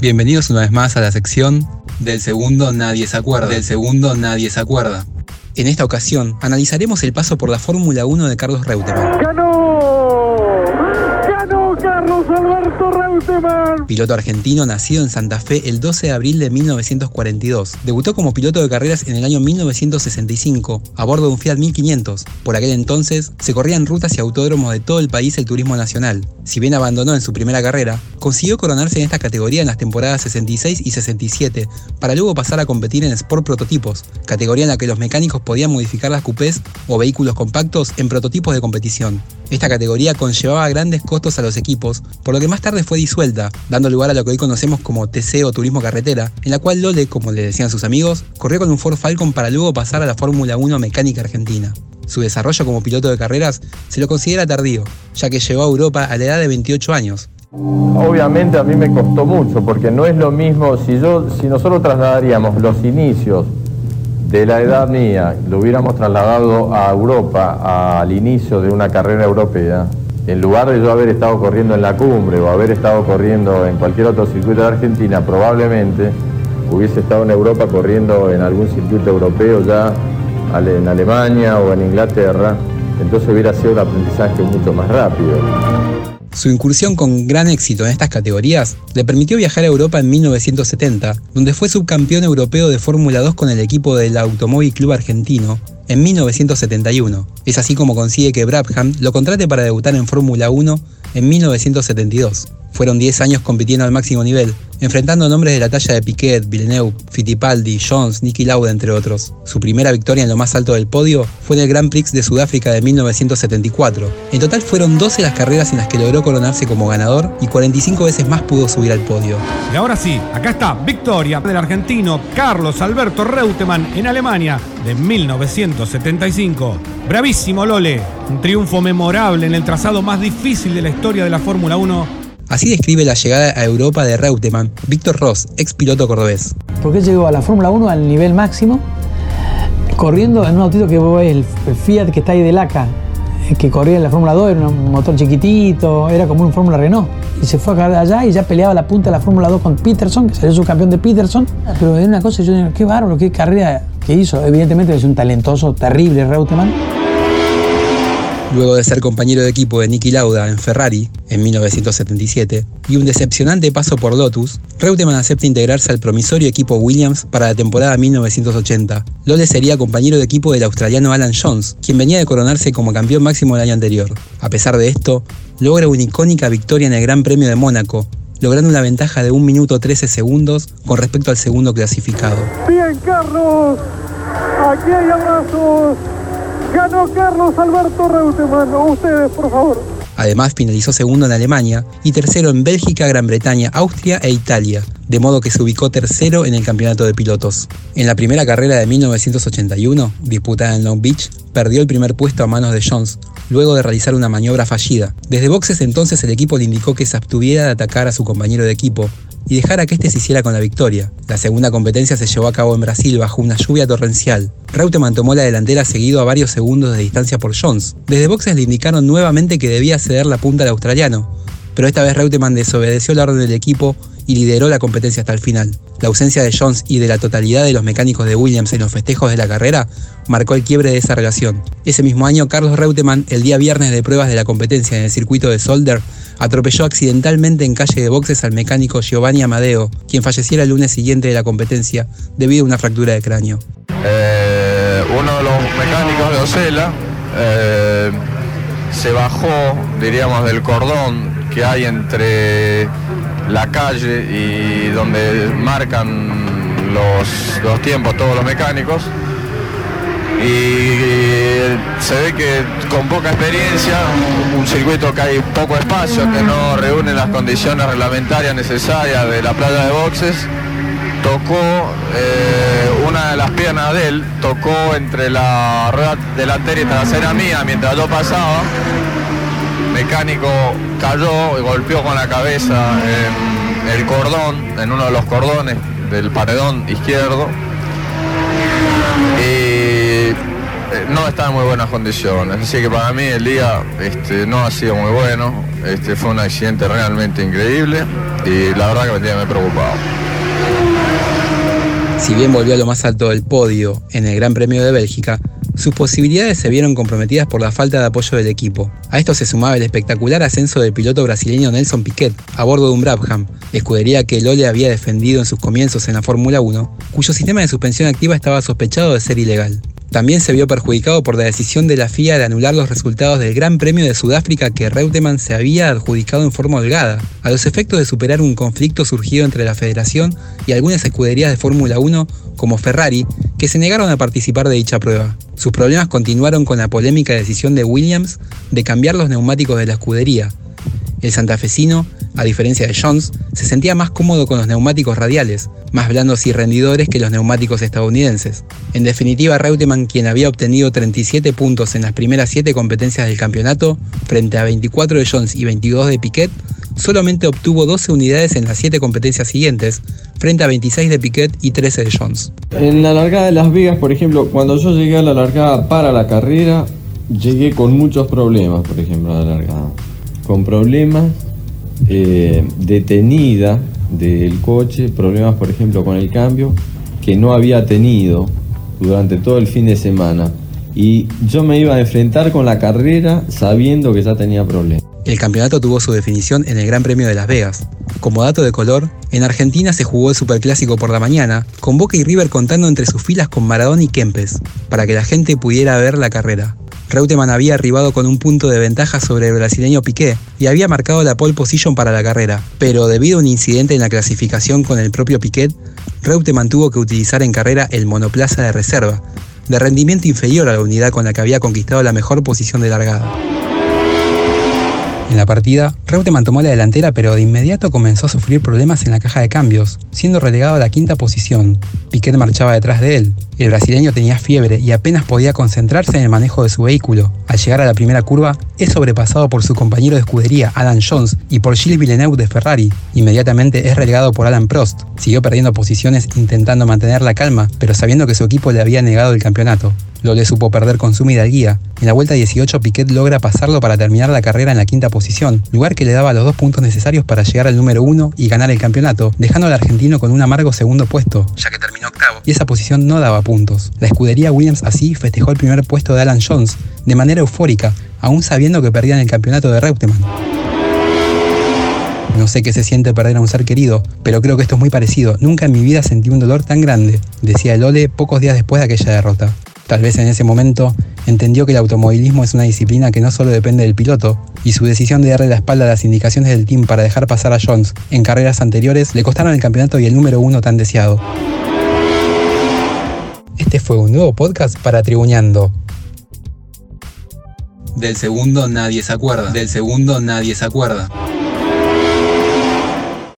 Bienvenidos una vez más a la sección del segundo nadie se acuerda. Del segundo nadie se acuerda. En esta ocasión analizaremos el paso por la Fórmula 1 de Carlos Reutemann. ¡Ganó! ¡Ganó Carlos Alberto Reutemann! Piloto argentino nacido en Santa Fe el 12 de abril de 1942. Debutó como piloto de carreras en el año 1965 a bordo de un Fiat 1500. Por aquel entonces se corrían rutas y autódromos de todo el país el turismo nacional. Si bien abandonó en su primera carrera, consiguió coronarse en esta categoría en las temporadas 66 y 67, para luego pasar a competir en Sport Prototipos, categoría en la que los mecánicos podían modificar las coupés o vehículos compactos en prototipos de competición. Esta categoría conllevaba grandes costos a los equipos, por lo que más tarde fue disuelta, dando lugar a lo que hoy conocemos como TC o Turismo Carretera, en la cual Lole, como le decían sus amigos, corrió con un Ford Falcon para luego pasar a la Fórmula 1 mecánica argentina. Su desarrollo como piloto de carreras se lo considera tardío, ya que llegó a Europa a la edad de 28 años, Obviamente a mí me costó mucho porque no es lo mismo si yo si nosotros trasladaríamos los inicios de la edad mía, lo hubiéramos trasladado a Europa al inicio de una carrera europea, en lugar de yo haber estado corriendo en la cumbre o haber estado corriendo en cualquier otro circuito de Argentina, probablemente hubiese estado en Europa corriendo en algún circuito europeo ya en Alemania o en Inglaterra, entonces hubiera sido un aprendizaje mucho más rápido. Su incursión con gran éxito en estas categorías le permitió viajar a Europa en 1970, donde fue subcampeón europeo de Fórmula 2 con el equipo del Automóvil Club Argentino en 1971. Es así como consigue que Brabham lo contrate para debutar en Fórmula 1 en 1972. Fueron 10 años compitiendo al máximo nivel, enfrentando nombres de la talla de Piquet, Villeneuve, Fittipaldi, Jones, Nicky Lauda, entre otros. Su primera victoria en lo más alto del podio fue en el Grand Prix de Sudáfrica de 1974. En total fueron 12 las carreras en las que logró coronarse como ganador y 45 veces más pudo subir al podio. Y ahora sí, acá está victoria del argentino Carlos Alberto Reutemann en Alemania de 1975. Bravísimo Lole, un triunfo memorable en el trazado más difícil de la historia de la Fórmula 1 Así describe la llegada a Europa de Reutemann, Víctor Ross, ex piloto cordobés. Porque llegó a la Fórmula 1 al nivel máximo, corriendo en un autito que es el Fiat que está ahí de Laca, que corría en la Fórmula 2, era un motor chiquitito, era como un Fórmula Renault. Y se fue allá y ya peleaba la punta de la Fórmula 2 con Peterson, que salió campeón de Peterson. Pero es una cosa, yo digo, qué bárbaro, qué carrera que hizo. Evidentemente es un talentoso, terrible Reutemann luego de ser compañero de equipo de Niki Lauda en Ferrari en 1977 y un decepcionante paso por Lotus, Reutemann acepta integrarse al promisorio equipo Williams para la temporada 1980. Lole sería compañero de equipo del australiano Alan Jones, quien venía de coronarse como campeón máximo el año anterior. A pesar de esto, logra una icónica victoria en el Gran Premio de Mónaco, logrando una ventaja de 1 minuto 13 segundos con respecto al segundo clasificado. Bien, Carlos, aquí hay abrazos. Ganó Carlos Alberto Reutemann. Ustedes, por favor. Además, finalizó segundo en Alemania y tercero en Bélgica, Gran Bretaña, Austria e Italia, de modo que se ubicó tercero en el campeonato de pilotos. En la primera carrera de 1981, disputada en Long Beach, perdió el primer puesto a manos de Jones, luego de realizar una maniobra fallida. Desde boxes entonces el equipo le indicó que se abstuviera de atacar a su compañero de equipo, y dejara que este se hiciera con la victoria. La segunda competencia se llevó a cabo en Brasil bajo una lluvia torrencial. Reutemann tomó la delantera seguido a varios segundos de distancia por Jones. Desde boxes le indicaron nuevamente que debía ceder la punta al australiano, pero esta vez Reutemann desobedeció la orden del equipo y lideró la competencia hasta el final. La ausencia de Jones y de la totalidad de los mecánicos de Williams en los festejos de la carrera marcó el quiebre de esa relación. Ese mismo año, Carlos Reutemann, el día viernes de pruebas de la competencia en el circuito de Solder, atropelló accidentalmente en calle de boxes al mecánico Giovanni Amadeo, quien falleciera el lunes siguiente de la competencia debido a una fractura de cráneo. Eh, uno de los mecánicos de Ocela eh, se bajó, diríamos, del cordón que hay entre la calle y donde marcan los, los tiempos todos los mecánicos y se ve que con poca experiencia, un circuito que hay poco espacio, que no reúne las condiciones reglamentarias necesarias de la playa de boxes, tocó eh, una de las piernas de él, tocó entre la rueda delantera y trasera mía mientras yo pasaba. Mecánico cayó y golpeó con la cabeza en el cordón, en uno de los cordones del paredón izquierdo no está en muy buenas condiciones, así que para mí el día este, no ha sido muy bueno. Este, fue un accidente realmente increíble y la verdad que me tiene preocupado. Si bien volvió a lo más alto del podio en el Gran Premio de Bélgica, sus posibilidades se vieron comprometidas por la falta de apoyo del equipo. A esto se sumaba el espectacular ascenso del piloto brasileño Nelson Piquet a bordo de un Brabham, escudería que Lole había defendido en sus comienzos en la Fórmula 1, cuyo sistema de suspensión activa estaba sospechado de ser ilegal. También se vio perjudicado por la decisión de la FIA de anular los resultados del Gran Premio de Sudáfrica que Reutemann se había adjudicado en forma holgada, a los efectos de superar un conflicto surgido entre la federación y algunas escuderías de Fórmula 1 como Ferrari, que se negaron a participar de dicha prueba. Sus problemas continuaron con la polémica decisión de Williams de cambiar los neumáticos de la escudería. El santafesino a diferencia de Jones, se sentía más cómodo con los neumáticos radiales, más blandos y rendidores que los neumáticos estadounidenses. En definitiva, Reutemann, quien había obtenido 37 puntos en las primeras 7 competencias del campeonato, frente a 24 de Jones y 22 de Piquet, solamente obtuvo 12 unidades en las 7 competencias siguientes, frente a 26 de Piquet y 13 de Jones. En la largada de Las Vegas, por ejemplo, cuando yo llegué a la largada para la carrera, llegué con muchos problemas, por ejemplo, a la largada. Con problemas eh, detenida del coche, problemas por ejemplo con el cambio, que no había tenido durante todo el fin de semana. Y yo me iba a enfrentar con la carrera sabiendo que ya tenía problemas. El campeonato tuvo su definición en el Gran Premio de Las Vegas. Como dato de color, en Argentina se jugó el Superclásico por la mañana, con Boca y River contando entre sus filas con Maradona y Kempes, para que la gente pudiera ver la carrera. Reutemann había arribado con un punto de ventaja sobre el brasileño Piqué y había marcado la pole position para la carrera, pero debido a un incidente en la clasificación con el propio Piquet, Reutemann tuvo que utilizar en carrera el monoplaza de reserva, de rendimiento inferior a la unidad con la que había conquistado la mejor posición de largada. En la partida, Reutemann tomó la delantera pero de inmediato comenzó a sufrir problemas en la caja de cambios, siendo relegado a la quinta posición. Piquet marchaba detrás de él. El brasileño tenía fiebre y apenas podía concentrarse en el manejo de su vehículo. Al llegar a la primera curva, es sobrepasado por su compañero de escudería, Alan Jones, y por Gilles Villeneuve de Ferrari. Inmediatamente es relegado por Alan Prost. Siguió perdiendo posiciones intentando mantener la calma, pero sabiendo que su equipo le había negado el campeonato. Lo le supo perder con su guía. En la vuelta 18, Piquet logra pasarlo para terminar la carrera en la quinta posición, lugar que le daba los dos puntos necesarios para llegar al número uno y ganar el campeonato, dejando al argentino con un amargo segundo puesto, ya que terminó octavo, y esa posición no daba La escudería Williams así festejó el primer puesto de Alan Jones, de manera eufórica, aún sabiendo que perdían el campeonato de Reutemann. No sé qué se siente perder a un ser querido, pero creo que esto es muy parecido. Nunca en mi vida sentí un dolor tan grande, decía el Ole pocos días después de aquella derrota. Tal vez en ese momento entendió que el automovilismo es una disciplina que no solo depende del piloto, y su decisión de darle la espalda a las indicaciones del team para dejar pasar a Jones en carreras anteriores le costaron el campeonato y el número uno tan deseado. Este fue un nuevo podcast para Tribuñando. Del segundo nadie se acuerda. Del segundo nadie se acuerda.